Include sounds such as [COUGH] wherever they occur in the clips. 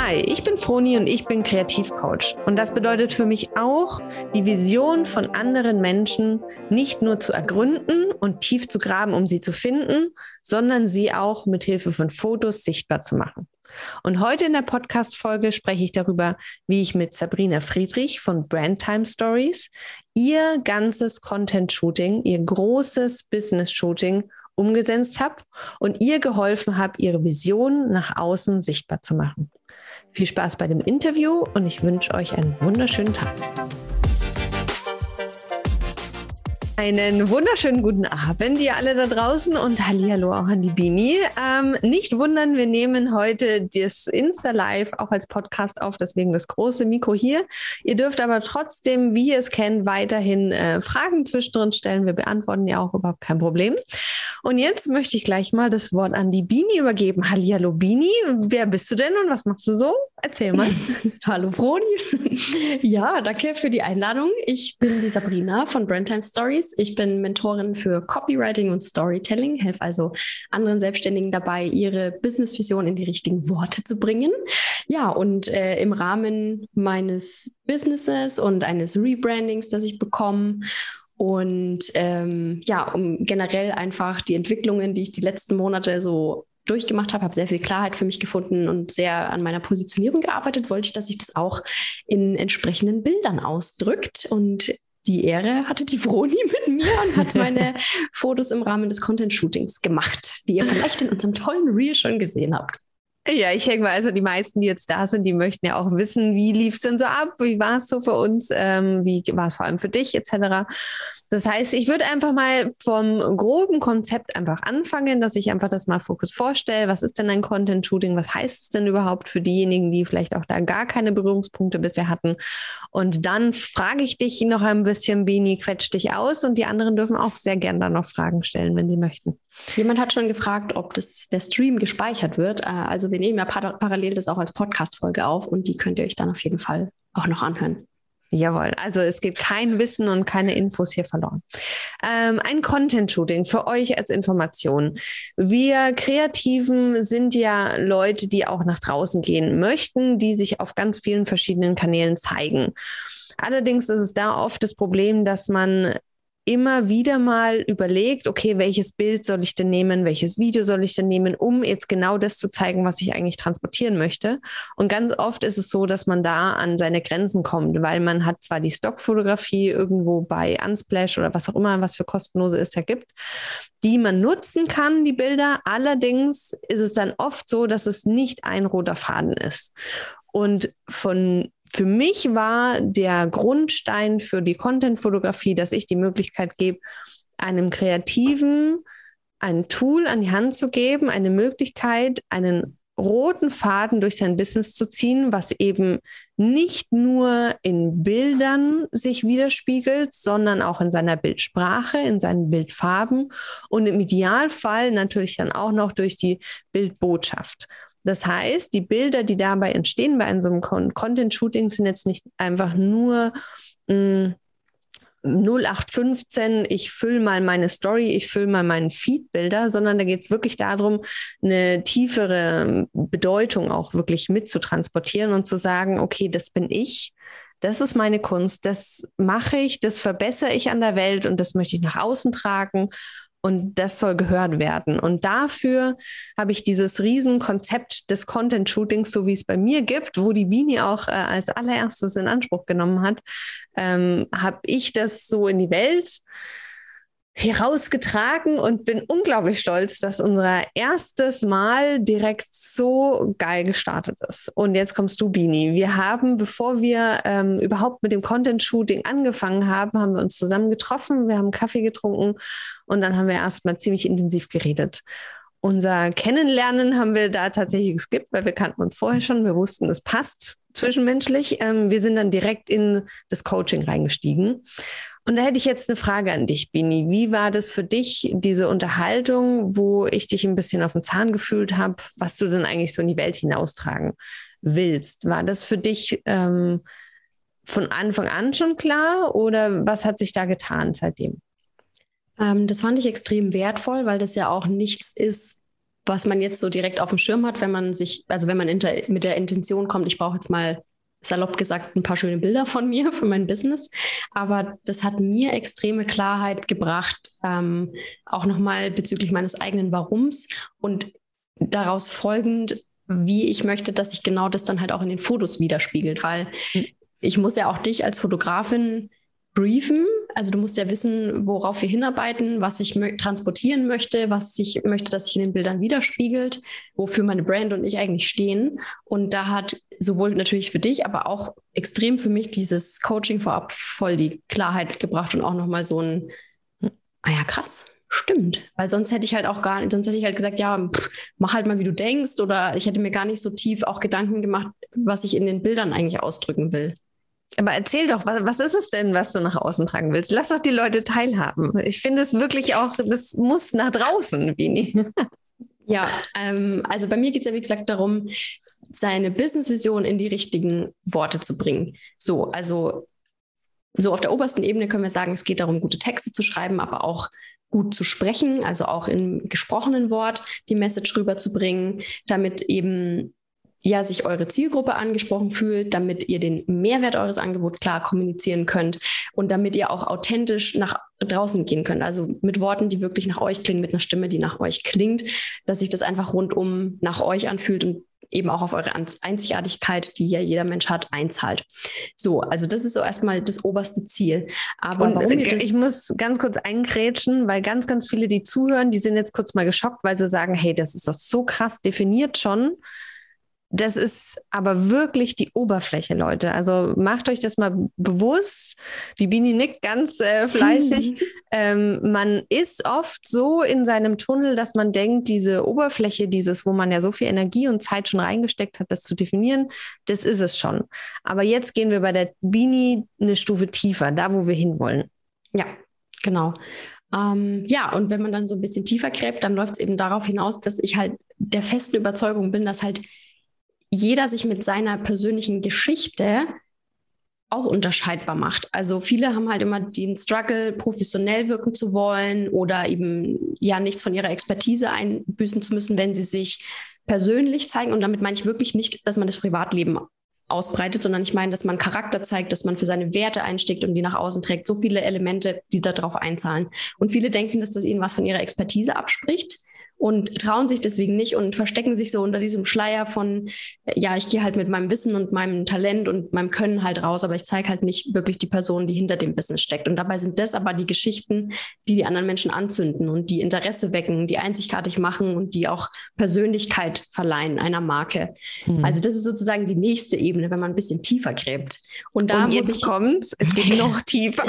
Hi, ich bin Froni und ich bin Kreativcoach. Und das bedeutet für mich auch, die Vision von anderen Menschen nicht nur zu ergründen und tief zu graben, um sie zu finden, sondern sie auch mit Hilfe von Fotos sichtbar zu machen. Und heute in der Podcast-Folge spreche ich darüber, wie ich mit Sabrina Friedrich von Brandtime Stories ihr ganzes Content-Shooting, ihr großes Business-Shooting umgesetzt habe und ihr geholfen habe, ihre Vision nach außen sichtbar zu machen. Viel Spaß bei dem Interview und ich wünsche euch einen wunderschönen Tag. Einen wunderschönen guten Abend, ihr alle da draußen und Hallihallo auch an die Bini. Ähm, nicht wundern, wir nehmen heute das Insta-Live auch als Podcast auf, deswegen das große Mikro hier. Ihr dürft aber trotzdem, wie ihr es kennt, weiterhin äh, Fragen zwischendrin stellen. Wir beantworten ja auch überhaupt kein Problem. Und jetzt möchte ich gleich mal das Wort an die Bini übergeben. Hallihallo Bini, wer bist du denn und was machst du so? Erzähl mal. [LAUGHS] Hallo Froni. [LAUGHS] ja, danke für die Einladung. Ich bin die Sabrina von Brandtime Stories. Ich bin Mentorin für Copywriting und Storytelling, helfe also anderen Selbstständigen dabei, ihre Business-Vision in die richtigen Worte zu bringen. Ja, und äh, im Rahmen meines Businesses und eines Rebrandings, das ich bekomme und ähm, ja, um generell einfach die Entwicklungen, die ich die letzten Monate so durchgemacht habe, habe sehr viel Klarheit für mich gefunden und sehr an meiner Positionierung gearbeitet, wollte ich, dass sich das auch in entsprechenden Bildern ausdrückt. Und die Ehre hatte die Froni mit mir und hat meine [LAUGHS] Fotos im Rahmen des Content-Shootings gemacht, die ihr vielleicht in unserem tollen Reel schon gesehen habt. Ja, ich denke mal, also die meisten, die jetzt da sind, die möchten ja auch wissen, wie lief es denn so ab, wie war es so für uns, ähm, wie war es vor allem für dich etc. Das heißt, ich würde einfach mal vom groben Konzept einfach anfangen, dass ich einfach das mal Fokus vorstelle. Was ist denn ein Content Shooting? Was heißt es denn überhaupt für diejenigen, die vielleicht auch da gar keine Berührungspunkte bisher hatten? Und dann frage ich dich noch ein bisschen, Bini, quetsch dich aus und die anderen dürfen auch sehr gern da noch Fragen stellen, wenn sie möchten. Jemand hat schon gefragt, ob das, der Stream gespeichert wird. Äh, also wir nehmen ja parallel das auch als Podcast-Folge auf und die könnt ihr euch dann auf jeden Fall auch noch anhören. Jawohl, also es geht kein Wissen und keine Infos hier verloren. Ähm, ein Content-Shooting für euch als Information. Wir Kreativen sind ja Leute, die auch nach draußen gehen möchten, die sich auf ganz vielen verschiedenen Kanälen zeigen. Allerdings ist es da oft das Problem, dass man immer wieder mal überlegt, okay, welches Bild soll ich denn nehmen, welches Video soll ich denn nehmen, um jetzt genau das zu zeigen, was ich eigentlich transportieren möchte. Und ganz oft ist es so, dass man da an seine Grenzen kommt, weil man hat zwar die Stockfotografie irgendwo bei Unsplash oder was auch immer, was für kostenlose ist, da gibt, die man nutzen kann, die Bilder. Allerdings ist es dann oft so, dass es nicht ein roter Faden ist. Und von für mich war der Grundstein für die Content-Fotografie, dass ich die Möglichkeit gebe, einem Kreativen ein Tool an die Hand zu geben, eine Möglichkeit, einen roten Faden durch sein Business zu ziehen, was eben nicht nur in Bildern sich widerspiegelt, sondern auch in seiner Bildsprache, in seinen Bildfarben und im Idealfall natürlich dann auch noch durch die Bildbotschaft. Das heißt, die Bilder, die dabei entstehen bei so einem Content-Shooting, sind jetzt nicht einfach nur mh, hm, 0815, ich fülle mal meine Story, ich fülle mal meinen Feed-Bilder, sondern da geht es wirklich darum, eine tiefere Bedeutung auch wirklich mitzutransportieren und zu sagen, okay, das bin ich, das ist meine Kunst, das mache ich, das verbessere ich an der Welt und das möchte ich nach außen tragen. Und das soll gehört werden. Und dafür habe ich dieses Riesenkonzept des Content-Shootings, so wie es bei mir gibt, wo die Bini auch äh, als allererstes in Anspruch genommen hat, ähm, habe ich das so in die Welt herausgetragen und bin unglaublich stolz, dass unser erstes Mal direkt so geil gestartet ist. Und jetzt kommst du, Bini. Wir haben, bevor wir ähm, überhaupt mit dem Content-Shooting angefangen haben, haben wir uns zusammen getroffen, wir haben Kaffee getrunken und dann haben wir erstmal ziemlich intensiv geredet. Unser Kennenlernen haben wir da tatsächlich geskippt, weil wir kannten uns vorher schon. Wir wussten, es passt zwischenmenschlich. Ähm, wir sind dann direkt in das Coaching reingestiegen. Und da hätte ich jetzt eine Frage an dich, Bini. Wie war das für dich, diese Unterhaltung, wo ich dich ein bisschen auf den Zahn gefühlt habe, was du denn eigentlich so in die Welt hinaustragen willst? War das für dich ähm, von Anfang an schon klar oder was hat sich da getan seitdem? Ähm, das fand ich extrem wertvoll, weil das ja auch nichts ist, was man jetzt so direkt auf dem Schirm hat, wenn man sich, also wenn man mit der Intention kommt, ich brauche jetzt mal salopp gesagt ein paar schöne Bilder von mir, [LAUGHS] für mein Business. Aber das hat mir extreme Klarheit gebracht, ähm, auch nochmal bezüglich meines eigenen Warums und daraus folgend, wie ich möchte, dass sich genau das dann halt auch in den Fotos widerspiegelt, weil hm. ich muss ja auch dich als Fotografin briefen. Also du musst ja wissen, worauf wir hinarbeiten, was ich transportieren möchte, was ich möchte, dass sich in den Bildern widerspiegelt, wofür meine Brand und ich eigentlich stehen. Und da hat sowohl natürlich für dich, aber auch extrem für mich dieses Coaching vorab voll die Klarheit gebracht und auch nochmal so ein, ah ja, krass, stimmt. Weil sonst hätte ich halt auch gar nicht, sonst hätte ich halt gesagt, ja, pff, mach halt mal, wie du denkst. Oder ich hätte mir gar nicht so tief auch Gedanken gemacht, was ich in den Bildern eigentlich ausdrücken will. Aber erzähl doch, was, was ist es denn, was du nach außen tragen willst? Lass doch die Leute teilhaben. Ich finde es wirklich auch, das muss nach draußen, Bini. [LAUGHS] Ja, ähm, also bei mir geht es ja, wie gesagt, darum, seine Business-Vision in die richtigen Worte zu bringen. So, also so auf der obersten Ebene können wir sagen, es geht darum, gute Texte zu schreiben, aber auch gut zu sprechen, also auch im gesprochenen Wort die Message rüberzubringen, damit eben ja sich eure Zielgruppe angesprochen fühlt, damit ihr den Mehrwert eures Angebots klar kommunizieren könnt und damit ihr auch authentisch nach draußen gehen könnt. Also mit Worten, die wirklich nach euch klingen, mit einer Stimme, die nach euch klingt, dass sich das einfach rundum nach euch anfühlt und eben auch auf eure Einzigartigkeit, die ja jeder Mensch hat, einzahlt. So, also das ist so erstmal das oberste Ziel. Aber und warum äh, ich muss ganz kurz eingrätschen, weil ganz, ganz viele, die zuhören, die sind jetzt kurz mal geschockt, weil sie sagen, hey, das ist doch so krass definiert schon. Das ist aber wirklich die Oberfläche, Leute. Also macht euch das mal bewusst. Die Bini nickt ganz äh, fleißig. [LAUGHS] ähm, man ist oft so in seinem Tunnel, dass man denkt, diese Oberfläche, dieses, wo man ja so viel Energie und Zeit schon reingesteckt hat, das zu definieren, das ist es schon. Aber jetzt gehen wir bei der Bini eine Stufe tiefer, da wo wir hinwollen. Ja, genau. Ähm, ja, und wenn man dann so ein bisschen tiefer gräbt, dann läuft es eben darauf hinaus, dass ich halt der festen Überzeugung bin, dass halt jeder sich mit seiner persönlichen Geschichte auch unterscheidbar macht. Also viele haben halt immer den Struggle, professionell wirken zu wollen oder eben ja nichts von ihrer Expertise einbüßen zu müssen, wenn sie sich persönlich zeigen. Und damit meine ich wirklich nicht, dass man das Privatleben ausbreitet, sondern ich meine, dass man Charakter zeigt, dass man für seine Werte einsteckt und die nach außen trägt. So viele Elemente, die darauf einzahlen. Und viele denken, dass das ihnen was von ihrer Expertise abspricht und trauen sich deswegen nicht und verstecken sich so unter diesem Schleier von, ja, ich gehe halt mit meinem Wissen und meinem Talent und meinem Können halt raus, aber ich zeige halt nicht wirklich die Person, die hinter dem Business steckt. Und dabei sind das aber die Geschichten, die die anderen Menschen anzünden und die Interesse wecken, die einzigartig machen und die auch Persönlichkeit verleihen einer Marke. Mhm. Also das ist sozusagen die nächste Ebene, wenn man ein bisschen tiefer gräbt. Und, da und jetzt ich, kommt's, es geht noch [LAUGHS] tiefer.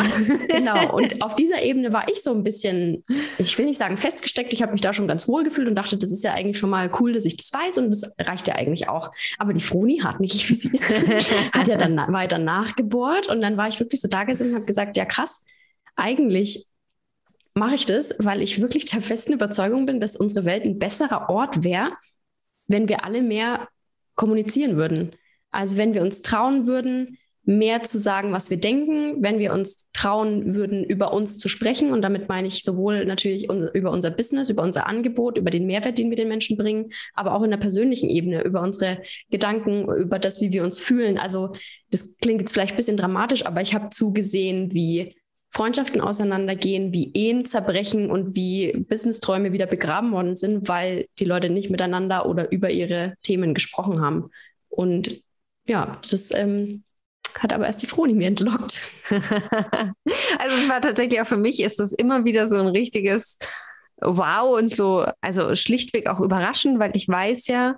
genau. [LAUGHS] Und auf dieser Ebene war ich so ein bisschen, ich will nicht sagen festgesteckt, ich habe mich da schon ganz wohl wohlgefühlt und dachte, das ist ja eigentlich schon mal cool, dass ich das weiß und das reicht ja eigentlich auch. Aber die Froni hat mich, [LAUGHS] wie sie ist, hat ja dann weiter nachgebohrt und dann war ich wirklich so da gesessen und habe gesagt, ja krass, eigentlich mache ich das, weil ich wirklich der festen Überzeugung bin, dass unsere Welt ein besserer Ort wäre, wenn wir alle mehr kommunizieren würden. Also wenn wir uns trauen würden, mehr zu sagen, was wir denken, wenn wir uns trauen würden, über uns zu sprechen. Und damit meine ich sowohl natürlich über unser Business, über unser Angebot, über den Mehrwert, den wir den Menschen bringen, aber auch in der persönlichen Ebene, über unsere Gedanken, über das, wie wir uns fühlen. Also das klingt jetzt vielleicht ein bisschen dramatisch, aber ich habe zugesehen, wie Freundschaften auseinandergehen, wie Ehen zerbrechen und wie Businessträume wieder begraben worden sind, weil die Leute nicht miteinander oder über ihre Themen gesprochen haben. Und ja, das ähm, hat aber erst die Froni mir entlockt. [LAUGHS] also es war tatsächlich auch für mich, ist das immer wieder so ein richtiges Wow und so, also schlichtweg auch überraschend, weil ich weiß ja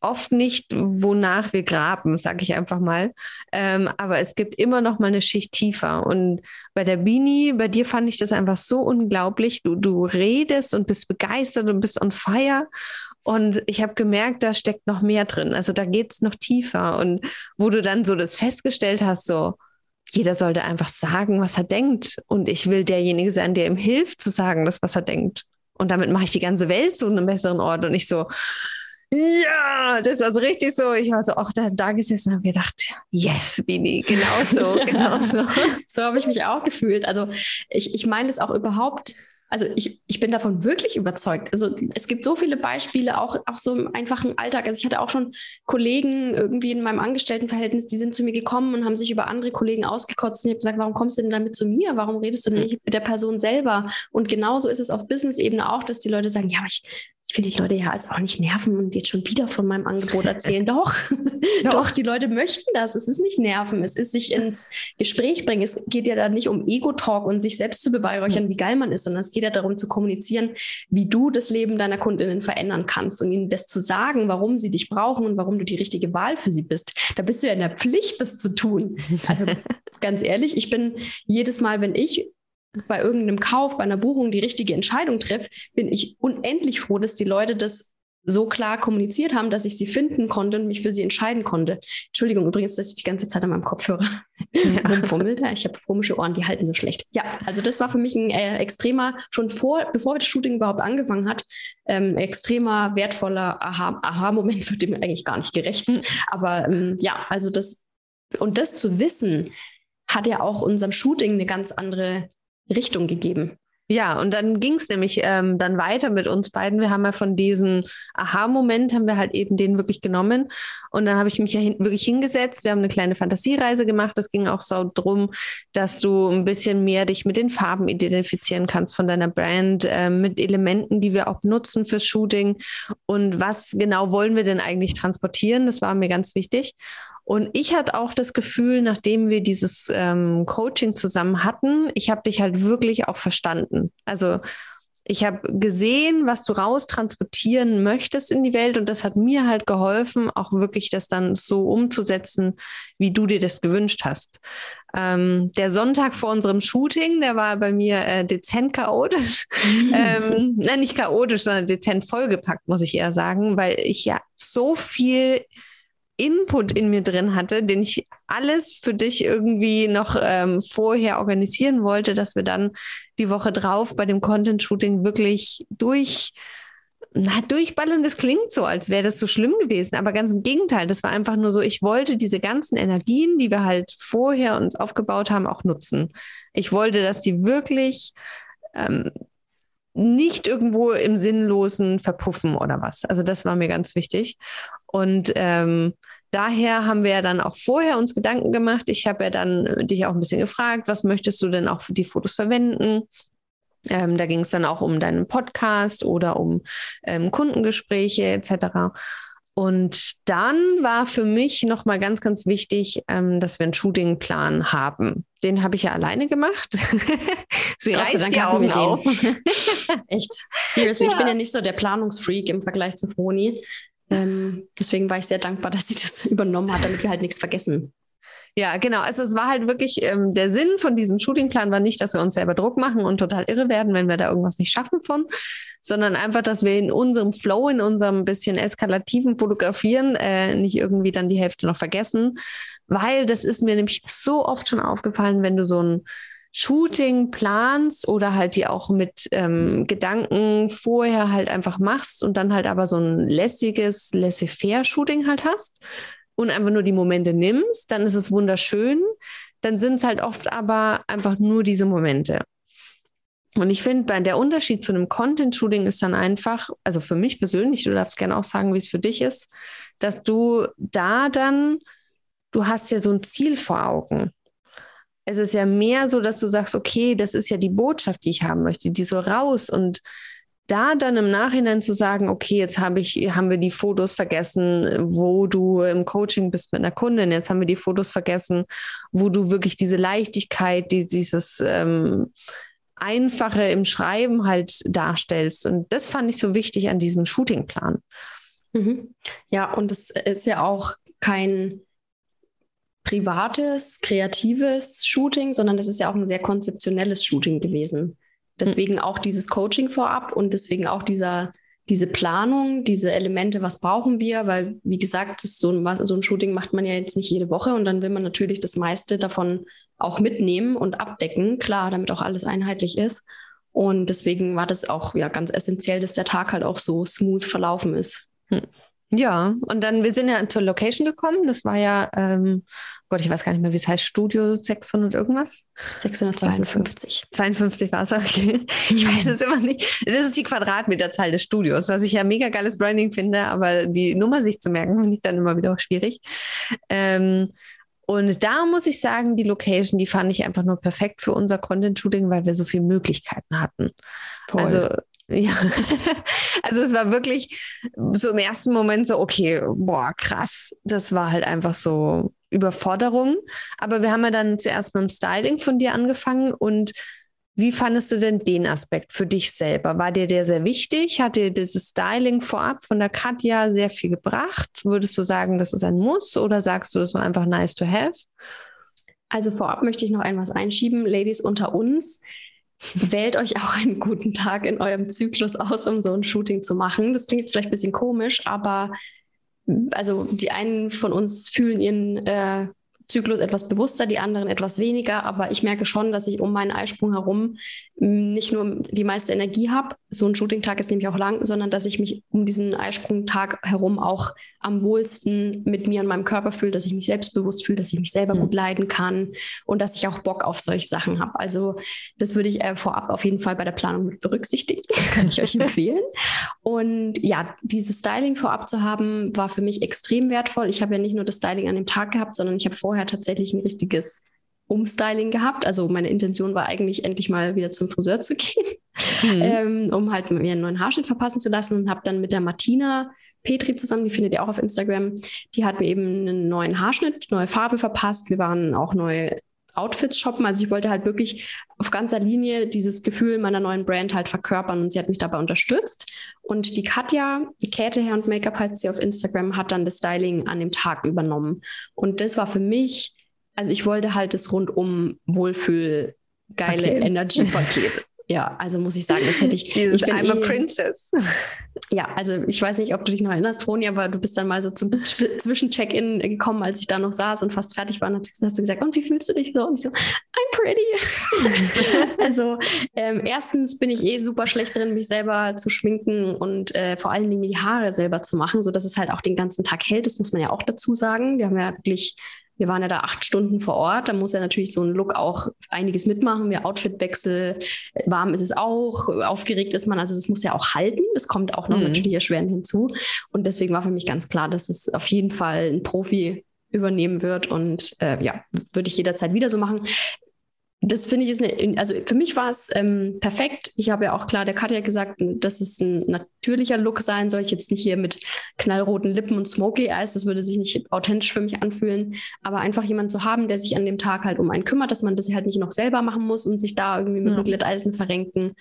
oft nicht, wonach wir graben, sage ich einfach mal. Ähm, aber es gibt immer noch mal eine Schicht tiefer. Und bei der Bini, bei dir fand ich das einfach so unglaublich. Du, du redest und bist begeistert und bist on fire. Und ich habe gemerkt, da steckt noch mehr drin. Also da geht es noch tiefer. Und wo du dann so das festgestellt hast, so, jeder sollte einfach sagen, was er denkt. Und ich will derjenige sein, der ihm hilft zu sagen, das, was er denkt. Und damit mache ich die ganze Welt zu einem besseren Ort. Und ich so, ja, das war so richtig so. Ich war so auch da, da gesessen und habe gedacht, yes, Bini, genau so, [LAUGHS] genau so. so habe ich mich auch gefühlt. Also ich, ich meine es auch überhaupt also ich, ich bin davon wirklich überzeugt. Also es gibt so viele Beispiele, auch, auch so im einfachen Alltag. Also ich hatte auch schon Kollegen irgendwie in meinem Angestelltenverhältnis, die sind zu mir gekommen und haben sich über andere Kollegen ausgekotzt. Und ich habe gesagt, warum kommst du denn damit zu mir? Warum redest du denn nicht mit der Person selber? Und genauso ist es auf Business-Ebene auch, dass die Leute sagen, ja, aber ich, ich will die Leute ja als auch nicht nerven und jetzt schon wieder von meinem Angebot erzählen. [LAUGHS] [LAUGHS] Doch, doch, die Leute möchten das. Es ist nicht nerven, es ist sich ins Gespräch bringen. Es geht ja da nicht um Ego-Talk und sich selbst zu beweihräuchern, wie geil man ist, sondern es geht ja darum zu kommunizieren, wie du das Leben deiner Kundinnen verändern kannst und ihnen das zu sagen, warum sie dich brauchen und warum du die richtige Wahl für sie bist. Da bist du ja in der Pflicht, das zu tun. Also [LAUGHS] ganz ehrlich, ich bin jedes Mal, wenn ich bei irgendeinem Kauf, bei einer Buchung die richtige Entscheidung treffe, bin ich unendlich froh, dass die Leute das so klar kommuniziert haben, dass ich sie finden konnte und mich für sie entscheiden konnte. Entschuldigung übrigens, dass ich die ganze Zeit an meinem Kopfhörer ja. [LAUGHS] rumfummelt. Ich habe komische Ohren, die halten so schlecht. Ja, also das war für mich ein äh, extremer, schon vor, bevor das Shooting überhaupt angefangen hat, ähm, extremer, wertvoller Aha-Moment Aha wird dem eigentlich gar nicht gerecht. Mhm. Aber ähm, ja, also das, und das zu wissen, hat ja auch unserem Shooting eine ganz andere Richtung gegeben. Ja, und dann ging es nämlich ähm, dann weiter mit uns beiden. Wir haben ja von diesem Aha-Moment, haben wir halt eben den wirklich genommen. Und dann habe ich mich ja hin, wirklich hingesetzt. Wir haben eine kleine Fantasiereise gemacht. Das ging auch so drum, dass du ein bisschen mehr dich mit den Farben identifizieren kannst von deiner Brand, äh, mit Elementen, die wir auch nutzen fürs Shooting. Und was genau wollen wir denn eigentlich transportieren? Das war mir ganz wichtig. Und ich hatte auch das Gefühl, nachdem wir dieses ähm, Coaching zusammen hatten, ich habe dich halt wirklich auch verstanden. Also ich habe gesehen, was du raus transportieren möchtest in die Welt und das hat mir halt geholfen, auch wirklich das dann so umzusetzen, wie du dir das gewünscht hast. Ähm, der Sonntag vor unserem Shooting, der war bei mir äh, dezent chaotisch. [LAUGHS] ähm, nein, nicht chaotisch, sondern dezent vollgepackt, muss ich eher sagen, weil ich ja so viel Input in mir drin hatte, den ich alles für dich irgendwie noch ähm, vorher organisieren wollte, dass wir dann die Woche drauf bei dem Content-Shooting wirklich durch, na, durchballern, das klingt so, als wäre das so schlimm gewesen, aber ganz im Gegenteil, das war einfach nur so, ich wollte diese ganzen Energien, die wir halt vorher uns aufgebaut haben, auch nutzen. Ich wollte, dass die wirklich ähm, nicht irgendwo im Sinnlosen verpuffen oder was. Also das war mir ganz wichtig. Und ähm, daher haben wir ja dann auch vorher uns Gedanken gemacht. Ich habe ja dann dich auch ein bisschen gefragt, was möchtest du denn auch für die Fotos verwenden? Ähm, da ging es dann auch um deinen Podcast oder um ähm, Kundengespräche etc. Und dann war für mich nochmal ganz, ganz wichtig, ähm, dass wir einen Shootingplan haben. Den habe ich ja alleine gemacht. [LAUGHS] Sie reißt die Augen auf. [LAUGHS] Echt. Seriously, ja. ich bin ja nicht so der Planungsfreak im Vergleich zu Froni. Ähm, deswegen war ich sehr dankbar, dass sie das [LAUGHS] übernommen hat, damit wir halt nichts vergessen. Ja, genau. Also es war halt wirklich, ähm, der Sinn von diesem Shootingplan war nicht, dass wir uns selber Druck machen und total irre werden, wenn wir da irgendwas nicht schaffen von, sondern einfach, dass wir in unserem Flow, in unserem bisschen eskalativen Fotografieren äh, nicht irgendwie dann die Hälfte noch vergessen, weil das ist mir nämlich so oft schon aufgefallen, wenn du so ein Shooting planst oder halt die auch mit ähm, Gedanken vorher halt einfach machst und dann halt aber so ein lässiges, laissez-faire Shooting halt hast und einfach nur die Momente nimmst, dann ist es wunderschön. Dann sind es halt oft aber einfach nur diese Momente. Und ich finde, der Unterschied zu einem Content-Shooting ist dann einfach, also für mich persönlich, du darfst gerne auch sagen, wie es für dich ist, dass du da dann, du hast ja so ein Ziel vor Augen. Es ist ja mehr so, dass du sagst, okay, das ist ja die Botschaft, die ich haben möchte, die soll raus und da dann im Nachhinein zu sagen, okay, jetzt habe ich, haben wir die Fotos vergessen, wo du im Coaching bist mit einer Kundin, jetzt haben wir die Fotos vergessen, wo du wirklich diese Leichtigkeit, die, dieses ähm, Einfache im Schreiben halt darstellst. Und das fand ich so wichtig an diesem Shootingplan. Mhm. Ja, und es ist ja auch kein privates, kreatives Shooting, sondern das ist ja auch ein sehr konzeptionelles Shooting gewesen. Deswegen auch dieses Coaching vorab und deswegen auch dieser, diese Planung, diese Elemente, was brauchen wir, weil, wie gesagt, so ein, so ein Shooting macht man ja jetzt nicht jede Woche und dann will man natürlich das meiste davon auch mitnehmen und abdecken, klar, damit auch alles einheitlich ist. Und deswegen war das auch ja ganz essentiell, dass der Tag halt auch so smooth verlaufen ist. Hm. Ja, und dann, wir sind ja zur Location gekommen. Das war ja, ähm, Gott, ich weiß gar nicht mehr, wie es heißt, Studio 600 irgendwas? 652. 52 war es, okay. Ich weiß es immer nicht. Das ist die Quadratmeterzahl des Studios, was ich ja mega geiles Branding finde, aber die Nummer sich zu merken, finde ich dann immer wieder auch schwierig. Ähm, und da muss ich sagen, die Location, die fand ich einfach nur perfekt für unser Content-Shooting, weil wir so viele Möglichkeiten hatten. Voll. Also ja, [LAUGHS] also es war wirklich so im ersten Moment so, okay, boah, krass. Das war halt einfach so Überforderung. Aber wir haben ja dann zuerst mit dem Styling von dir angefangen und wie fandest du denn den Aspekt für dich selber? War dir der sehr wichtig? Hat dir dieses Styling vorab von der Katja sehr viel gebracht? Würdest du sagen, das ist ein Muss oder sagst du, das war einfach nice to have? Also vorab möchte ich noch ein was einschieben. Ladies unter uns, wählt euch auch einen guten Tag in eurem Zyklus aus, um so ein Shooting zu machen. Das klingt jetzt vielleicht ein bisschen komisch, aber also die einen von uns fühlen ihren äh, Zyklus etwas bewusster, die anderen etwas weniger. Aber ich merke schon, dass ich um meinen Eisprung herum nicht nur die meiste Energie habe, so ein Shooting-Tag ist nämlich auch lang, sondern dass ich mich um diesen Eisprung-Tag herum auch am wohlsten mit mir und meinem Körper fühle, dass ich mich selbstbewusst fühle, dass ich mich selber mhm. gut leiden kann und dass ich auch Bock auf solche Sachen habe. Also das würde ich äh, vorab auf jeden Fall bei der Planung mit berücksichtigen, [LAUGHS] kann ich euch empfehlen. Und ja, dieses Styling vorab zu haben, war für mich extrem wertvoll. Ich habe ja nicht nur das Styling an dem Tag gehabt, sondern ich habe vorher tatsächlich ein richtiges Umstyling gehabt. Also meine Intention war eigentlich endlich mal wieder zum Friseur zu [LAUGHS] gehen, mhm. ähm, um halt mir einen neuen Haarschnitt verpassen zu lassen und habe dann mit der Martina Petri zusammen, die findet ihr auch auf Instagram, die hat mir eben einen neuen Haarschnitt, neue Farbe verpasst. Wir waren auch neue Outfits shoppen. Also ich wollte halt wirklich auf ganzer Linie dieses Gefühl meiner neuen Brand halt verkörpern und sie hat mich dabei unterstützt. Und die Katja, die Käthe Hair und Make-up heißt sie auf Instagram, hat dann das Styling an dem Tag übernommen. Und das war für mich also ich wollte halt das rundum Wohlfühl, geile okay. Energy-Paket. [LAUGHS] Ja, also muss ich sagen, das hätte ich. [LAUGHS] Dieses ich I'm a eh, Princess. [LAUGHS] Ja, also ich weiß nicht, ob du dich noch erinnerst, Froni, aber du bist dann mal so zum Zwischen-Check-In gekommen, als ich da noch saß und fast fertig war. Und hast du gesagt, und wie fühlst du dich so? Und ich so, I'm pretty. also ähm, erstens bin ich eh super schlecht drin, mich selber zu schminken und äh, vor allen Dingen die Haare selber zu machen, sodass es halt auch den ganzen Tag hält. Das muss man ja auch dazu sagen. Wir haben ja wirklich wir waren ja da acht Stunden vor Ort. Da muss ja natürlich so ein Look auch einiges mitmachen. Wir Outfitwechsel, warm ist es auch, aufgeregt ist man. Also das muss ja auch halten. Das kommt auch noch mhm. natürlich erschwerend hinzu. Und deswegen war für mich ganz klar, dass es auf jeden Fall ein Profi übernehmen wird. Und äh, ja, würde ich jederzeit wieder so machen das finde ich ist eine, also für mich war es ähm, perfekt. Ich habe ja auch klar der Katja gesagt, dass es ein natürlicher Look sein soll. Ich jetzt nicht hier mit knallroten Lippen und Smoky Eyes, das würde sich nicht authentisch für mich anfühlen. Aber einfach jemand zu haben, der sich an dem Tag halt um einen kümmert, dass man das halt nicht noch selber machen muss und sich da irgendwie mit ja. Glätteisen verrenken.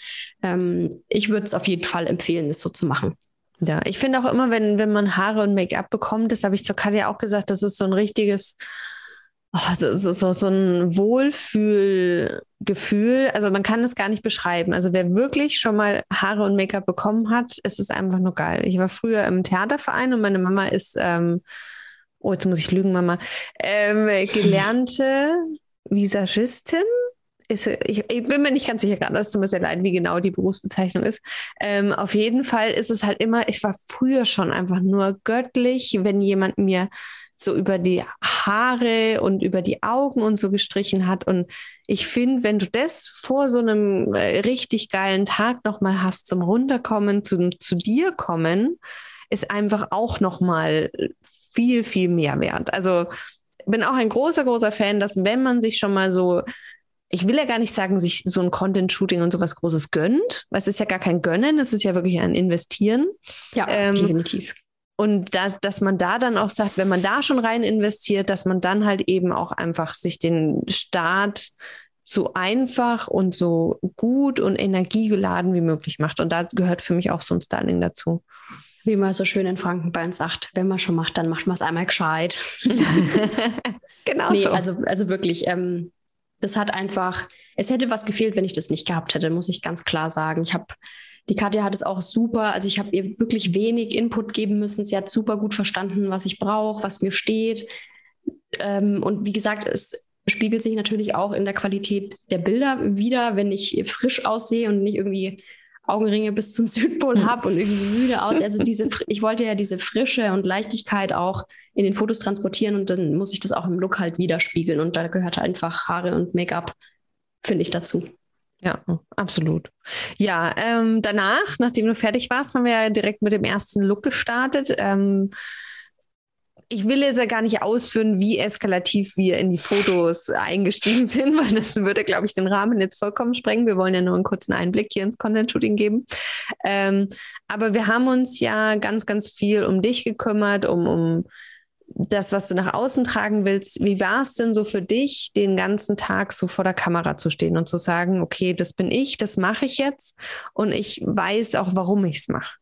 Ähm, ich würde es auf jeden Fall empfehlen, das so zu machen. Ja, ich finde auch immer, wenn, wenn man Haare und Make-up bekommt, das habe ich zur Katja auch gesagt, das ist so ein richtiges oh, so, so, so ein Wohlfühlgefühl. Also man kann es gar nicht beschreiben. Also wer wirklich schon mal Haare und Make-up bekommen hat, ist es einfach nur geil. Ich war früher im Theaterverein und meine Mama ist, ähm, oh, jetzt muss ich lügen, Mama, ähm, gelernte Visagistin. Ist, ich, ich, bin mir nicht ganz sicher gerade, es tut mir sehr leid, wie genau die Berufsbezeichnung ist. Ähm, auf jeden Fall ist es halt immer, ich war früher schon einfach nur göttlich, wenn jemand mir so über die Haare und über die Augen und so gestrichen hat. Und ich finde, wenn du das vor so einem äh, richtig geilen Tag nochmal hast zum Runterkommen, zu, zu dir kommen, ist einfach auch nochmal viel, viel mehr wert. Also bin auch ein großer, großer Fan, dass wenn man sich schon mal so ich will ja gar nicht sagen, sich so ein Content-Shooting und sowas Großes gönnt, weil es ist ja gar kein Gönnen, es ist ja wirklich ein Investieren. Ja, ähm, definitiv. Und dass, dass man da dann auch sagt, wenn man da schon rein investiert, dass man dann halt eben auch einfach sich den Start so einfach und so gut und energiegeladen wie möglich macht. Und da gehört für mich auch so ein Styling dazu. Wie man so schön in Frankenbein sagt, wenn man schon macht, dann macht man es einmal gescheit. [LAUGHS] genau nee, so. Also, also wirklich, ähm, das hat einfach, es hätte was gefehlt, wenn ich das nicht gehabt hätte, muss ich ganz klar sagen. Ich habe die Katja hat es auch super. Also ich habe ihr wirklich wenig Input geben müssen. Sie hat super gut verstanden, was ich brauche, was mir steht. Ähm, und wie gesagt, es spiegelt sich natürlich auch in der Qualität der Bilder wieder, wenn ich frisch aussehe und nicht irgendwie Augenringe bis zum Südpol hm. habe und irgendwie müde aus. Also diese, ich wollte ja diese Frische und Leichtigkeit auch in den Fotos transportieren und dann muss ich das auch im Look halt widerspiegeln. Und da gehört einfach Haare und Make-up, finde ich, dazu. Ja, absolut. Ja, ähm, danach, nachdem du fertig warst, haben wir ja direkt mit dem ersten Look gestartet. Ähm, ich will jetzt ja gar nicht ausführen, wie eskalativ wir in die Fotos eingestiegen [LAUGHS] sind, weil das würde, glaube ich, den Rahmen jetzt vollkommen sprengen. Wir wollen ja nur einen kurzen Einblick hier ins Content-Shooting geben. Ähm, aber wir haben uns ja ganz, ganz viel um dich gekümmert, um, um das, was du nach außen tragen willst. Wie war es denn so für dich, den ganzen Tag so vor der Kamera zu stehen und zu sagen, okay, das bin ich, das mache ich jetzt und ich weiß auch, warum ich es mache?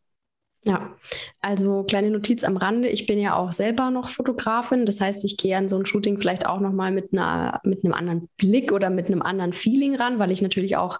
Ja, also kleine Notiz am Rande. Ich bin ja auch selber noch Fotografin. Das heißt, ich gehe an so ein Shooting vielleicht auch nochmal mit, einer, mit einem anderen Blick oder mit einem anderen Feeling ran, weil ich natürlich auch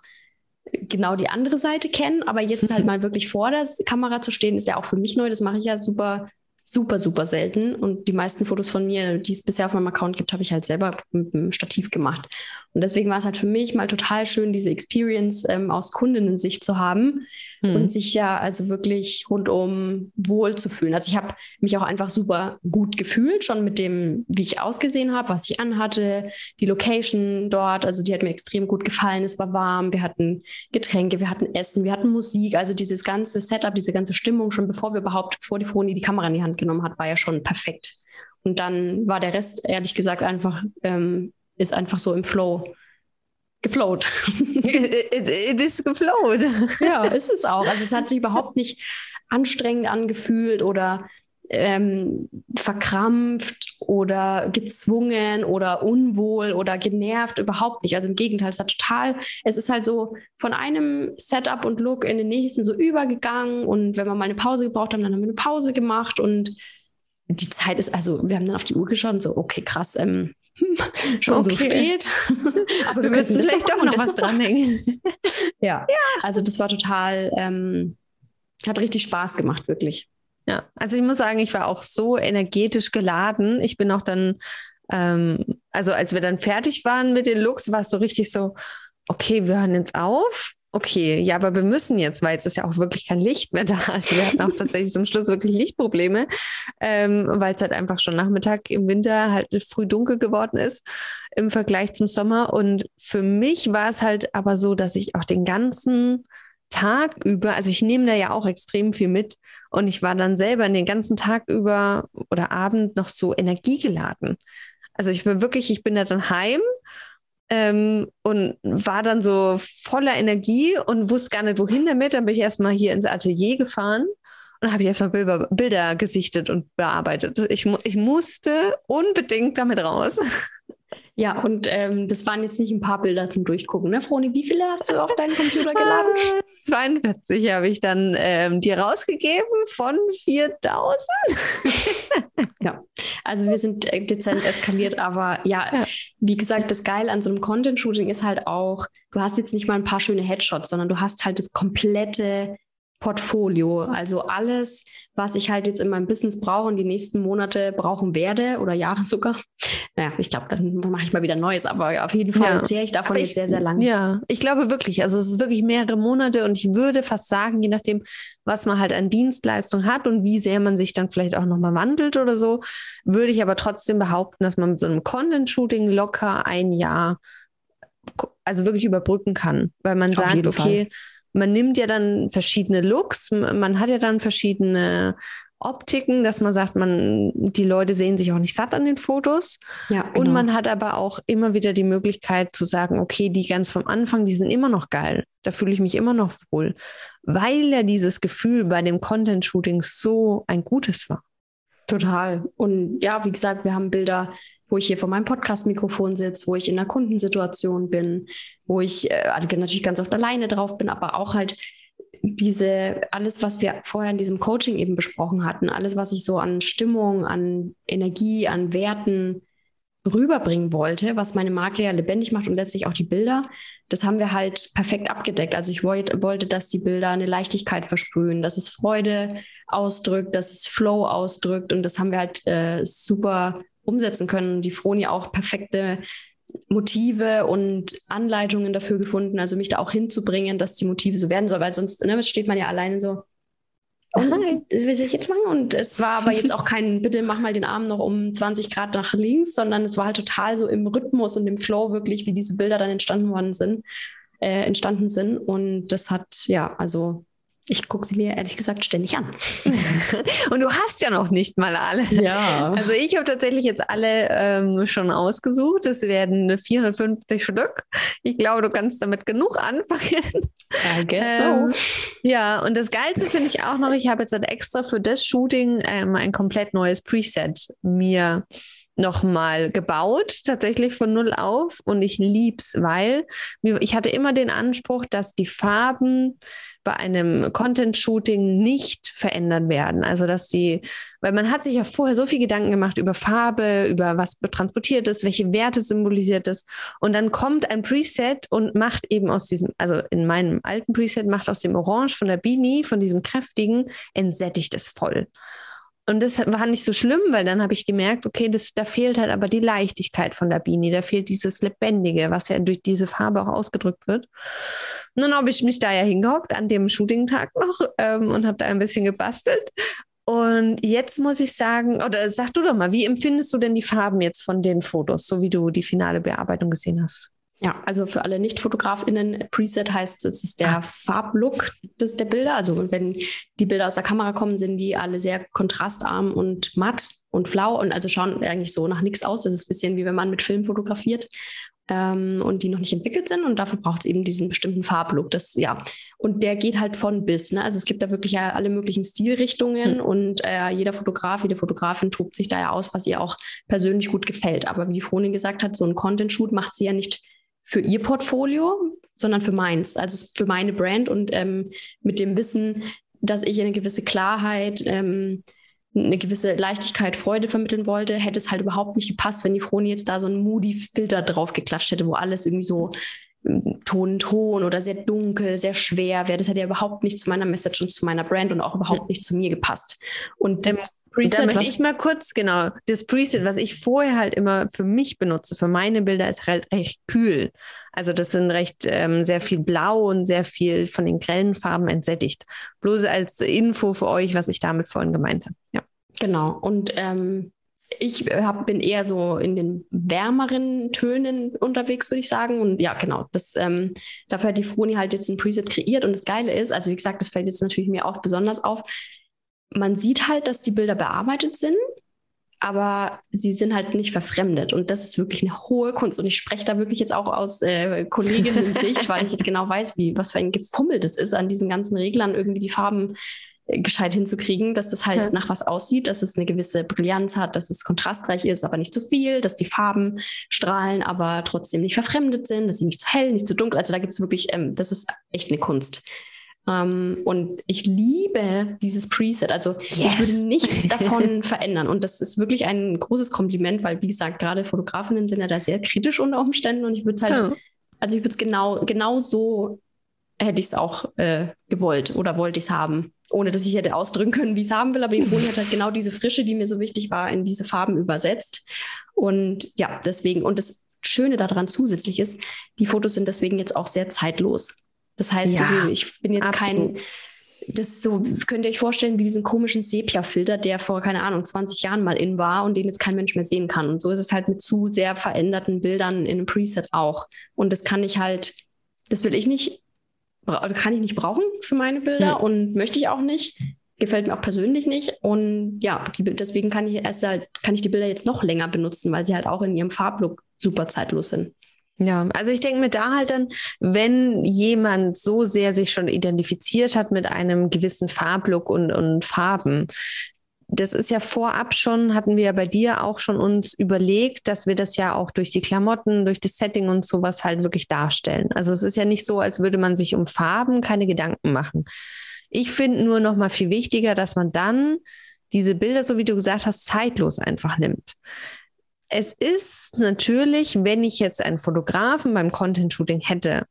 genau die andere Seite kenne. Aber jetzt halt [LAUGHS] mal wirklich vor der Kamera zu stehen, ist ja auch für mich neu. Das mache ich ja super super, super selten. Und die meisten Fotos von mir, die es bisher auf meinem Account gibt, habe ich halt selber mit dem Stativ gemacht. Und deswegen war es halt für mich mal total schön, diese Experience ähm, aus Kundinnen-Sicht zu haben hm. und sich ja also wirklich rundum wohl zu fühlen. Also ich habe mich auch einfach super gut gefühlt, schon mit dem, wie ich ausgesehen habe, was ich anhatte, die Location dort. Also die hat mir extrem gut gefallen. Es war warm, wir hatten Getränke, wir hatten Essen, wir hatten Musik. Also dieses ganze Setup, diese ganze Stimmung, schon bevor wir überhaupt vor die Froni die Kamera in die Hand genommen hat, war ja schon perfekt. Und dann war der Rest, ehrlich gesagt, einfach, ähm, ist einfach so im Flow geflowt. [LAUGHS] it, is geflowt. ja, ist es auch. Also es hat sich überhaupt nicht anstrengend angefühlt oder ähm, verkrampft oder gezwungen oder unwohl oder genervt, überhaupt nicht. Also im Gegenteil, es hat total, es ist halt so von einem Setup und Look in den nächsten so übergegangen und wenn wir mal eine Pause gebraucht haben, dann haben wir eine Pause gemacht und die Zeit ist, also wir haben dann auf die Uhr geschaut und so, okay, krass, ähm, [LAUGHS] schon okay. so spät. [LAUGHS] Aber wir, wir müssen vielleicht doch noch was dranhängen. [LAUGHS] ja. ja, also das war total, ähm, hat richtig Spaß gemacht, wirklich. Ja, also ich muss sagen, ich war auch so energetisch geladen. Ich bin auch dann, ähm, also als wir dann fertig waren mit den Looks, war es so richtig so, okay, wir hören jetzt auf. Okay, ja, aber wir müssen jetzt, weil jetzt ist ja auch wirklich kein Licht mehr da. [LAUGHS] Also wir hatten auch tatsächlich zum Schluss wirklich Lichtprobleme, ähm, weil es halt einfach schon Nachmittag im Winter halt früh dunkel geworden ist im Vergleich zum Sommer. Und für mich war es halt aber so, dass ich auch den ganzen Tag über, also ich nehme da ja auch extrem viel mit und ich war dann selber den ganzen Tag über oder Abend noch so energiegeladen. Also ich bin wirklich, ich bin da dann heim ähm, und war dann so voller Energie und wusste gar nicht, wohin damit. Dann bin ich erstmal hier ins Atelier gefahren und habe ich erstmal Bilder, Bilder gesichtet und bearbeitet. Ich, ich musste unbedingt damit raus. [LAUGHS] Ja, und ähm, das waren jetzt nicht ein paar Bilder zum Durchgucken, ne? Froni, wie viele hast du auf deinen Computer geladen? [LAUGHS] 42 habe ich dann ähm, dir rausgegeben von 4000. [LAUGHS] ja, also wir sind äh, dezent eskaliert, aber ja, ja, wie gesagt, das Geile an so einem Content-Shooting ist halt auch, du hast jetzt nicht mal ein paar schöne Headshots, sondern du hast halt das komplette Portfolio. Also alles, was ich halt jetzt in meinem Business brauche und die nächsten Monate brauchen werde oder Jahre [LAUGHS] sogar. Naja, ich glaube, dann mache ich mal wieder Neues, aber auf jeden Fall ja. zehre ich davon ich, sehr, sehr lang. Ja, ich glaube wirklich. Also es ist wirklich mehrere Monate und ich würde fast sagen, je nachdem, was man halt an Dienstleistung hat und wie sehr man sich dann vielleicht auch nochmal wandelt oder so, würde ich aber trotzdem behaupten, dass man mit so einem Content-Shooting locker ein Jahr also wirklich überbrücken kann, weil man auf sagt, okay, Fall man nimmt ja dann verschiedene Looks, man hat ja dann verschiedene Optiken, dass man sagt, man, die Leute sehen sich auch nicht satt an den Fotos. Ja, genau. Und man hat aber auch immer wieder die Möglichkeit zu sagen, okay, die ganz vom Anfang, die sind immer noch geil. Da fühle ich mich immer noch wohl, weil ja dieses Gefühl bei dem Content-Shooting so ein gutes war. Total. Und ja, wie gesagt, wir haben Bilder, wo ich hier vor meinem Podcast-Mikrofon sitze, wo ich in einer Kundensituation bin, wo ich äh, also natürlich ganz oft alleine drauf bin, aber auch halt diese, alles, was wir vorher in diesem Coaching eben besprochen hatten, alles, was ich so an Stimmung, an Energie, an Werten rüberbringen wollte, was meine Marke ja lebendig macht und letztlich auch die Bilder, das haben wir halt perfekt abgedeckt. Also ich wollte, wollte, dass die Bilder eine Leichtigkeit versprühen, dass es Freude ausdrückt, dass es Flow ausdrückt und das haben wir halt äh, super umsetzen können. Die Froni auch perfekte Motive und Anleitungen dafür gefunden, also mich da auch hinzubringen, dass die Motive so werden sollen, weil sonst ne, steht man ja alleine so, und das will ich jetzt machen. Und es war aber jetzt auch kein, [LAUGHS] bitte mach mal den Arm noch um 20 Grad nach links, sondern es war halt total so im Rhythmus und im Flow wirklich, wie diese Bilder dann entstanden worden sind, äh, entstanden sind. Und das hat, ja, also ich gucke sie mir ehrlich gesagt ständig an. [LAUGHS] und du hast ja noch nicht mal alle. Ja. Also ich habe tatsächlich jetzt alle ähm, schon ausgesucht. Es werden 450 Stück. Ich glaube, du kannst damit genug anfangen. I guess ähm, so. Ja, und das Geilste finde ich auch noch, ich habe jetzt halt extra für das Shooting ähm, ein komplett neues Preset mir nochmal gebaut, tatsächlich von null auf. Und ich lieb's, weil ich hatte immer den Anspruch, dass die Farben bei einem Content-Shooting nicht verändert werden. Also dass die, weil man hat sich ja vorher so viel Gedanken gemacht über Farbe, über was transportiert ist, welche Werte symbolisiert ist. Und dann kommt ein Preset und macht eben aus diesem, also in meinem alten Preset macht aus dem Orange von der Bini, von diesem kräftigen, entsättigt es voll. Und das war nicht so schlimm, weil dann habe ich gemerkt, okay, das, da fehlt halt aber die Leichtigkeit von der Bini, da fehlt dieses Lebendige, was ja durch diese Farbe auch ausgedrückt wird. Und dann habe ich mich da ja hingehockt an dem Shooting-Tag noch ähm, und habe da ein bisschen gebastelt. Und jetzt muss ich sagen, oder sag du doch mal, wie empfindest du denn die Farben jetzt von den Fotos, so wie du die finale Bearbeitung gesehen hast? Ja, also für alle Nicht-FotografInnen, Preset heißt, es ist der ah. Farblook des, der Bilder. Also wenn die Bilder aus der Kamera kommen, sind die alle sehr kontrastarm und matt und flau und also schauen eigentlich so nach nichts aus. Das ist ein bisschen wie wenn man mit Film fotografiert ähm, und die noch nicht entwickelt sind und dafür braucht es eben diesen bestimmten Farblook. Das, ja, und der geht halt von bis. Ne? Also es gibt da wirklich ja alle möglichen Stilrichtungen mhm. und äh, jeder Fotograf, jede Fotografin tobt sich da ja aus, was ihr auch persönlich gut gefällt. Aber wie die Fronin gesagt hat, so ein Content-Shoot macht sie ja nicht für ihr Portfolio, sondern für meins, also für meine Brand und ähm, mit dem Wissen, dass ich eine gewisse Klarheit, ähm, eine gewisse Leichtigkeit, Freude vermitteln wollte, hätte es halt überhaupt nicht gepasst, wenn die Froni jetzt da so einen Moody-Filter drauf geklatscht hätte, wo alles irgendwie so ähm, Ton, Ton oder sehr dunkel, sehr schwer wäre. Das hätte ja überhaupt nicht zu meiner Message und zu meiner Brand und auch überhaupt nicht zu mir gepasst. Und das Preset. Da möchte ich mal kurz, genau, das Preset, was ich vorher halt immer für mich benutze, für meine Bilder, ist halt recht kühl. Also das sind recht ähm, sehr viel blau und sehr viel von den grellen Farben entsättigt. Bloß als Info für euch, was ich damit vorhin gemeint habe. Ja. Genau. Und ähm, ich hab, bin eher so in den wärmeren Tönen unterwegs, würde ich sagen. Und ja, genau, das, ähm, dafür hat die Froni halt jetzt ein Preset kreiert. Und das Geile ist, also wie gesagt, das fällt jetzt natürlich mir auch besonders auf, man sieht halt, dass die Bilder bearbeitet sind, aber sie sind halt nicht verfremdet. Und das ist wirklich eine hohe Kunst. Und ich spreche da wirklich jetzt auch aus äh, Kolleginnen-Sicht, [LAUGHS] weil ich genau weiß, wie, was für ein Gefummel das ist, an diesen ganzen Reglern irgendwie die Farben äh, gescheit hinzukriegen, dass das halt ja. nach was aussieht, dass es eine gewisse Brillanz hat, dass es kontrastreich ist, aber nicht zu viel, dass die Farben strahlen, aber trotzdem nicht verfremdet sind, dass sie nicht zu hell, nicht zu dunkel. Also da gibt es wirklich, ähm, das ist echt eine Kunst. Um, ähm, und ich liebe dieses Preset. Also yes. ich würde nichts [LAUGHS] davon verändern. Und das ist wirklich ein großes Kompliment, weil, wie gesagt, gerade Fotografinnen sind ja da sehr kritisch unter Umständen. Und ich würde es halt, oh. also ich würde es genau, genau so hätte ich es auch äh, gewollt oder wollte ich es haben. Ohne dass ich hätte ausdrücken können, wie ich es haben will. Aber die Folie hat halt genau diese Frische, die mir so wichtig war, in diese Farben übersetzt. Und ja, deswegen, und das Schöne daran zusätzlich ist, die Fotos sind deswegen jetzt auch sehr zeitlos. Das heißt, ja, deswegen, ich bin jetzt absolut. kein, das so, könnt ihr euch vorstellen, wie diesen komischen Sepia-Filter, der vor, keine Ahnung, 20 Jahren mal in war und den jetzt kein Mensch mehr sehen kann. Und so ist es halt mit zu sehr veränderten Bildern in einem Preset auch. Und das kann ich halt, das will ich nicht, kann ich nicht brauchen für meine Bilder hm. und möchte ich auch nicht. Gefällt mir auch persönlich nicht. Und ja, die, deswegen kann ich erst halt, kann ich die Bilder jetzt noch länger benutzen, weil sie halt auch in ihrem Farblook super zeitlos sind. Ja, also ich denke mir da halt dann, wenn jemand so sehr sich schon identifiziert hat mit einem gewissen Farblook und, und Farben, das ist ja vorab schon, hatten wir ja bei dir auch schon uns überlegt, dass wir das ja auch durch die Klamotten, durch das Setting und sowas halt wirklich darstellen. Also es ist ja nicht so, als würde man sich um Farben keine Gedanken machen. Ich finde nur noch mal viel wichtiger, dass man dann diese Bilder, so wie du gesagt hast, zeitlos einfach nimmt es ist natürlich, wenn ich jetzt einen Fotografen beim Content-Shooting hätte,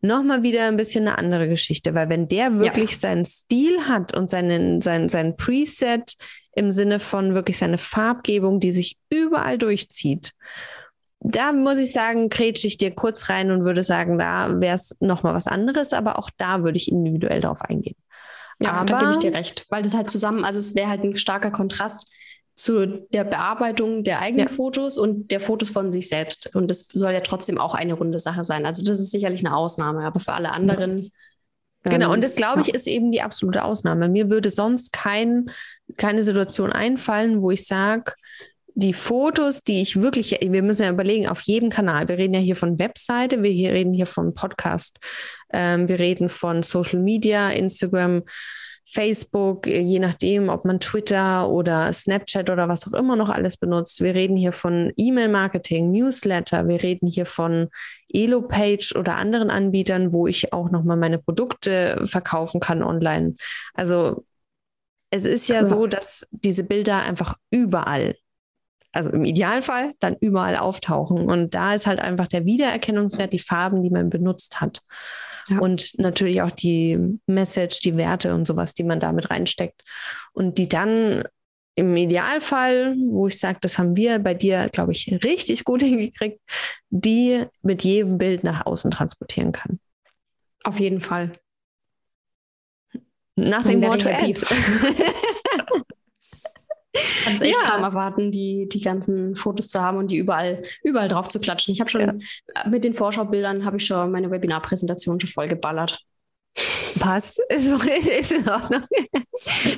nochmal wieder ein bisschen eine andere Geschichte, weil wenn der wirklich ja. seinen Stil hat und seinen, sein, sein Preset im Sinne von wirklich seine Farbgebung, die sich überall durchzieht, da muss ich sagen, grätsche ich dir kurz rein und würde sagen, da wäre es nochmal was anderes, aber auch da würde ich individuell drauf eingehen. Ja, aber, da gebe ich dir recht, weil das halt zusammen, also es wäre halt ein starker Kontrast zu der Bearbeitung der eigenen ja. Fotos und der Fotos von sich selbst. Und das soll ja trotzdem auch eine runde Sache sein. Also das ist sicherlich eine Ausnahme, aber für alle anderen. Ja. Genau, und das glaube ich ist eben die absolute Ausnahme. Mir würde sonst kein, keine Situation einfallen, wo ich sage, die Fotos, die ich wirklich, wir müssen ja überlegen, auf jedem Kanal, wir reden ja hier von Webseite, wir hier reden hier von Podcast, ähm, wir reden von Social Media, Instagram, Facebook, je nachdem, ob man Twitter oder Snapchat oder was auch immer noch alles benutzt. Wir reden hier von E-Mail-Marketing, Newsletter, wir reden hier von Elo-Page oder anderen Anbietern, wo ich auch nochmal meine Produkte verkaufen kann online. Also es ist ja, ja so, dass diese Bilder einfach überall also im Idealfall dann überall auftauchen. Und da ist halt einfach der Wiedererkennungswert, die Farben, die man benutzt hat. Ja. Und natürlich auch die Message, die Werte und sowas, die man damit reinsteckt. Und die dann im Idealfall, wo ich sage, das haben wir bei dir, glaube ich, richtig gut [LAUGHS] hingekriegt, die mit jedem Bild nach außen transportieren kann. Auf jeden Fall. Nothing more to add. Kann es echt ja. kaum erwarten, die, die ganzen Fotos zu haben und die überall, überall drauf zu klatschen. Ich habe schon ja. mit den Vorschaubildern habe ich schon meine Webinarpräsentation schon voll geballert. Passt, [LAUGHS] ist, ist in Ordnung. [LAUGHS]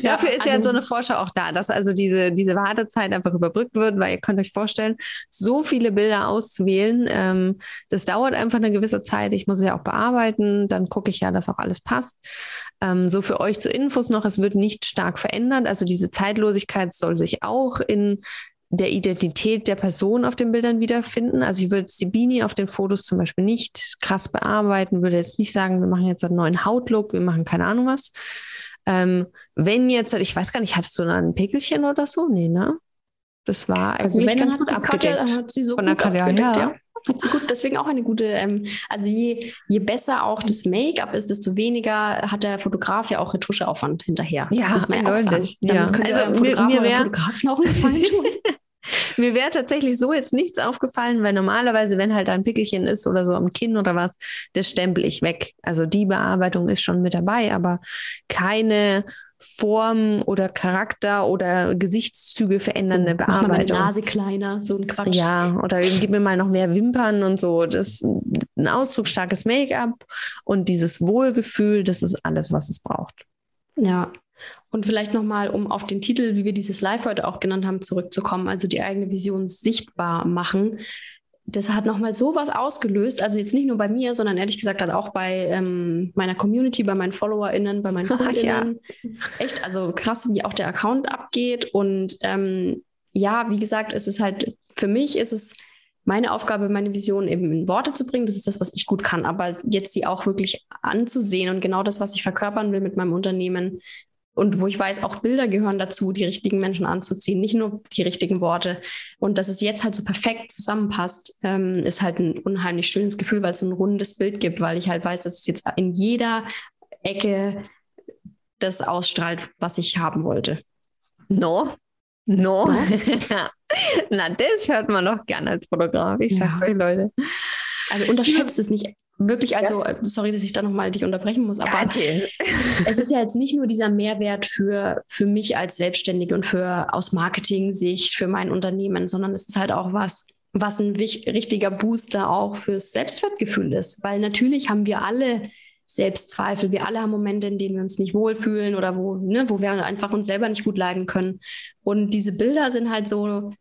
Ja, Dafür ist also, ja so eine Vorschau auch da, dass also diese, diese Wartezeit einfach überbrückt wird, weil ihr könnt euch vorstellen, so viele Bilder auszuwählen, ähm, das dauert einfach eine gewisse Zeit. Ich muss es ja auch bearbeiten, dann gucke ich ja, dass auch alles passt. Ähm, so für euch zu Infos noch, es wird nicht stark verändert. Also diese Zeitlosigkeit soll sich auch in der Identität der Person auf den Bildern wiederfinden. Also ich würde jetzt die Bini auf den Fotos zum Beispiel nicht krass bearbeiten, würde jetzt nicht sagen, wir machen jetzt einen neuen Hautlook, wir machen keine Ahnung was. Ähm, wenn jetzt, ich weiß gar nicht, hattest du da ein Pickelchen oder so? Nee, ne? Das war also eigentlich ganz gut abgedeckt. Katja, hat sie so Von gut der Katja, ja. ja. Hat sie gut, deswegen auch eine gute, ähm, also je, je besser auch das Make-up ist, desto weniger hat der Fotograf ja auch Retuscheaufwand hinterher. Ja, muss man ja auch sagen. Ja. Also mir, mir wär, Fotografen auch einen Gefallen tun. [LAUGHS] Mir wäre tatsächlich so jetzt nichts aufgefallen, weil normalerweise, wenn halt ein Pickelchen ist oder so am Kinn oder was, das stempel ich weg. Also die Bearbeitung ist schon mit dabei, aber keine Form oder Charakter oder Gesichtszüge verändernde so, Bearbeitung. Mach meine Nase kleiner, so ein Quatsch. Ja, oder gib mir mal noch mehr Wimpern und so. Das ist ein ausdrucksstarkes Make-up und dieses Wohlgefühl, das ist alles, was es braucht. Ja, und vielleicht nochmal, um auf den Titel, wie wir dieses Live heute auch genannt haben, zurückzukommen, also die eigene Vision sichtbar machen. Das hat nochmal sowas ausgelöst, also jetzt nicht nur bei mir, sondern ehrlich gesagt dann auch bei ähm, meiner Community, bei meinen FollowerInnen, bei meinen KundInnen. [LAUGHS] ja. Echt, also krass, wie auch der Account abgeht. Und ähm, ja, wie gesagt, es ist halt, für mich ist es meine Aufgabe, meine Vision eben in Worte zu bringen. Das ist das, was ich gut kann. Aber jetzt sie auch wirklich anzusehen und genau das, was ich verkörpern will mit meinem Unternehmen, und wo ich weiß, auch Bilder gehören dazu, die richtigen Menschen anzuziehen, nicht nur die richtigen Worte. Und dass es jetzt halt so perfekt zusammenpasst, ähm, ist halt ein unheimlich schönes Gefühl, weil es so ein rundes Bild gibt, weil ich halt weiß, dass es jetzt in jeder Ecke das ausstrahlt, was ich haben wollte. No, no. [LAUGHS] Na, das hört man doch gerne als Fotograf. Ich ja. sag's euch, Leute. Also unterschätzt es nicht wirklich, also ja. sorry, dass ich da nochmal dich unterbrechen muss, aber ja, [LAUGHS] es ist ja jetzt nicht nur dieser Mehrwert für, für mich als Selbstständige und für aus Marketing-Sicht für mein Unternehmen, sondern es ist halt auch was, was ein richtiger Booster auch fürs Selbstwertgefühl ist. Weil natürlich haben wir alle Selbstzweifel, wir alle haben Momente, in denen wir uns nicht wohlfühlen oder wo, ne, wo wir einfach uns selber nicht gut leiden können. Und diese Bilder sind halt so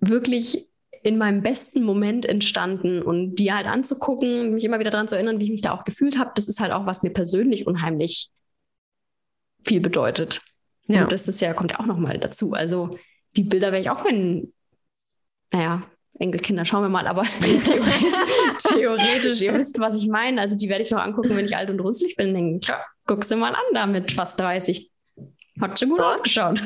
wirklich in meinem besten Moment entstanden und die halt anzugucken, mich immer wieder daran zu erinnern, wie ich mich da auch gefühlt habe, das ist halt auch, was mir persönlich unheimlich viel bedeutet. Ja. Und das ist ja, kommt ja auch nochmal dazu. Also die Bilder werde ich auch wenn, naja, Enkelkinder, schauen wir mal, aber [LAUGHS] theoretisch, ihr wisst, was ich meine. Also die werde ich noch angucken, wenn ich alt und runzlig bin. Denken, tja, guckst du mal an da mit fast 30. Hat schon gut ja. ausgeschaut.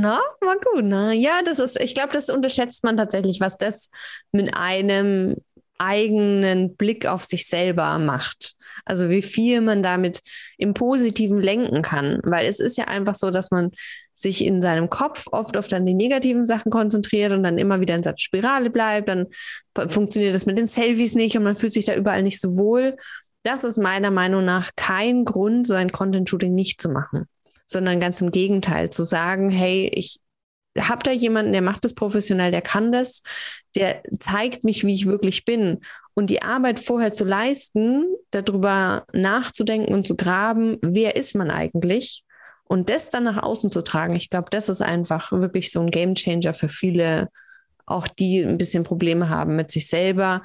Na, war gut, ne? Ja, das ist, ich glaube, das unterschätzt man tatsächlich, was das mit einem eigenen Blick auf sich selber macht. Also wie viel man damit im Positiven lenken kann. Weil es ist ja einfach so, dass man sich in seinem Kopf oft auf dann die negativen Sachen konzentriert und dann immer wieder in seiner Spirale bleibt, dann funktioniert das mit den Selfies nicht und man fühlt sich da überall nicht so wohl. Das ist meiner Meinung nach kein Grund, so ein Content-Shooting nicht zu machen, sondern ganz im Gegenteil, zu sagen, hey, ich habe da jemanden, der macht das professionell, der kann das, der zeigt mich, wie ich wirklich bin. Und die Arbeit vorher zu leisten, darüber nachzudenken und zu graben, wer ist man eigentlich? Und das dann nach außen zu tragen, ich glaube, das ist einfach wirklich so ein Gamechanger für viele, auch die ein bisschen Probleme haben, mit sich selber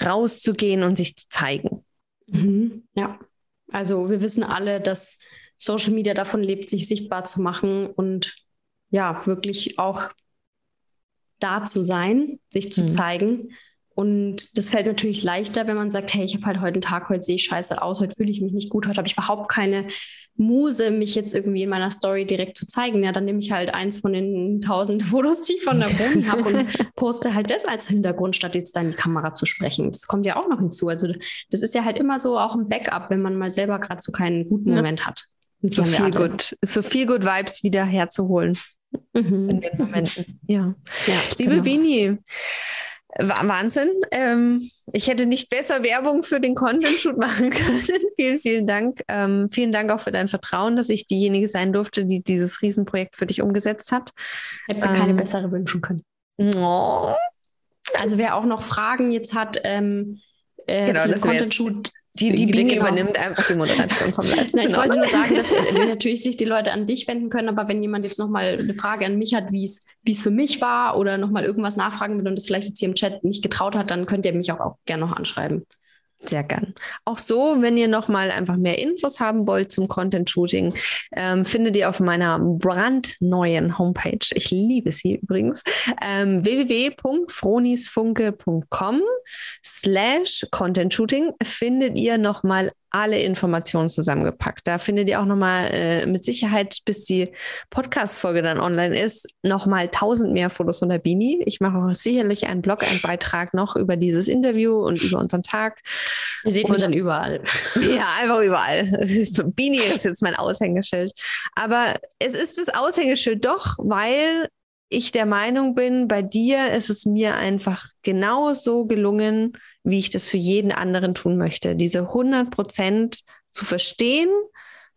rauszugehen und sich zu zeigen. Mhm. Ja, also wir wissen alle, dass Social Media davon lebt, sich sichtbar zu machen und ja, wirklich auch da zu sein, sich zu mhm. zeigen. Und das fällt natürlich leichter, wenn man sagt, hey, ich habe halt heute einen Tag, heute sehe ich scheiße aus, heute fühle ich mich nicht gut, heute habe ich überhaupt keine Muse, mich jetzt irgendwie in meiner Story direkt zu zeigen. Ja, dann nehme ich halt eins von den tausend [LAUGHS] Fotos, die ich von der Boni habe und [LAUGHS] poste halt das als Hintergrund, statt jetzt da in die Kamera zu sprechen. Das kommt ja auch noch hinzu. Also das ist ja halt immer so auch ein Backup, wenn man mal selber gerade so keinen guten ja. Moment hat. So viel gut, so viel gut Vibes wieder herzuholen. Mhm. In den Momenten. Ja. ja Liebe genau. Wahnsinn. Ähm, ich hätte nicht besser Werbung für den Content-Shoot machen [LAUGHS] können. vielen, vielen Dank. Ähm, vielen Dank auch für dein Vertrauen, dass ich diejenige sein durfte, die dieses Riesenprojekt für dich umgesetzt hat. Hätte mir ähm, keine bessere wünschen können. Oh. Also wer auch noch Fragen jetzt hat ähm, äh, genau, zum Content-Shoot, die, die Bini genau. übernimmt einfach die Moderation vom Live. [LAUGHS] Nein, ich wollte nur sagen, dass [LAUGHS] natürlich sich die Leute an dich wenden können, aber wenn jemand jetzt nochmal eine Frage an mich hat, wie es für mich war oder nochmal irgendwas nachfragen will und das vielleicht jetzt hier im Chat nicht getraut hat, dann könnt ihr mich auch, auch gerne noch anschreiben. Sehr gern. Auch so, wenn ihr nochmal einfach mehr Infos haben wollt zum Content Shooting, ähm, findet ihr auf meiner brandneuen Homepage, ich liebe sie übrigens, ähm, www.fronisfunke.com slash Content Shooting findet ihr nochmal alle Informationen zusammengepackt. Da findet ihr auch nochmal äh, mit Sicherheit, bis die Podcast-Folge dann online ist, nochmal tausend mehr Fotos von der Bini. Ich mache auch sicherlich einen Blog, einen Beitrag noch über dieses Interview und über unseren Tag. Ihr seht mich dann überall. [LAUGHS] Ja, einfach überall. Bini ist jetzt mein Aushängeschild. Aber es ist das Aushängeschild doch, weil ich der Meinung bin, bei dir ist es mir einfach genau so gelungen, wie ich das für jeden anderen tun möchte. Diese 100 Prozent zu verstehen,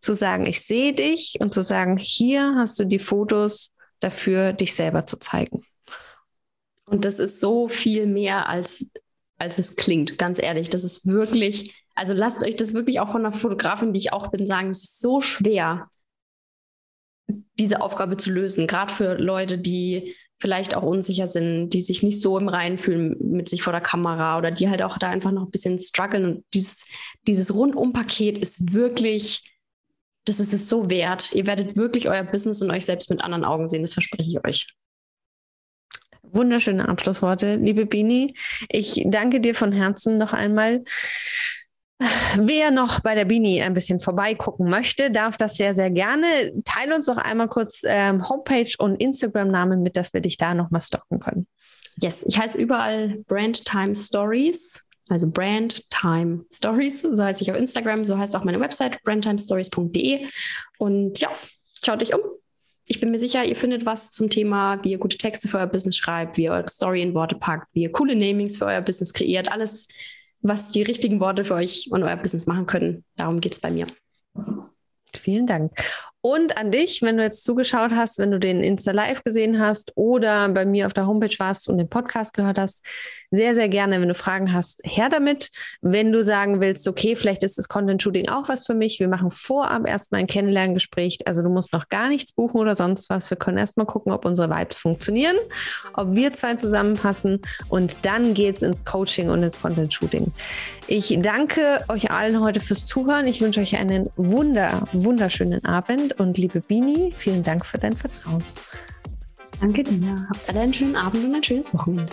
zu sagen, ich sehe dich und zu sagen, hier hast du die Fotos dafür, dich selber zu zeigen. Und das ist so viel mehr als, als es klingt, ganz ehrlich. Das ist wirklich, also lasst euch das wirklich auch von einer Fotografin, die ich auch bin, sagen, es ist so schwer, diese Aufgabe zu lösen, gerade für Leute, die vielleicht auch unsicher sind, die sich nicht so im Reinen fühlen mit sich vor der Kamera oder die halt auch da einfach noch ein bisschen strugglen. Und dieses, dieses Rundumpaket ist wirklich, das ist es so wert. Ihr werdet wirklich euer Business und euch selbst mit anderen Augen sehen, das verspreche ich euch. Wunderschöne Abschlussworte, liebe Bini. Ich danke dir von Herzen noch einmal Wer noch bei der Bini ein bisschen vorbeigucken möchte, darf das sehr, sehr gerne. Teile uns doch einmal kurz ähm, Homepage und Instagram-Namen mit, dass wir dich da nochmal stocken können. Yes, ich heiße überall Brand Time Stories, also Brand Time Stories, so heiße ich auf Instagram, so heißt auch meine Website, brandtimestories.de. Und ja, schaut euch um. Ich bin mir sicher, ihr findet was zum Thema, wie ihr gute Texte für euer Business schreibt, wie ihr eure Story in Worte packt, wie ihr coole Namings für euer Business kreiert. Alles was die richtigen Worte für euch und euer Business machen können. Darum geht es bei mir. Vielen Dank. Und an dich, wenn du jetzt zugeschaut hast, wenn du den Insta Live gesehen hast oder bei mir auf der Homepage warst und den Podcast gehört hast, sehr, sehr gerne, wenn du Fragen hast, her damit. Wenn du sagen willst, okay, vielleicht ist das Content Shooting auch was für mich. Wir machen vorab erstmal ein Kennenlerngespräch. Also du musst noch gar nichts buchen oder sonst was. Wir können erstmal gucken, ob unsere Vibes funktionieren, ob wir zwei zusammenpassen und dann geht es ins Coaching und ins Content Shooting. Ich danke euch allen heute fürs Zuhören. Ich wünsche euch einen wunder, wunderschönen Abend und liebe Bini, vielen Dank für dein Vertrauen. Danke dir. Habt alle einen schönen Abend und ein schönes Wochenende.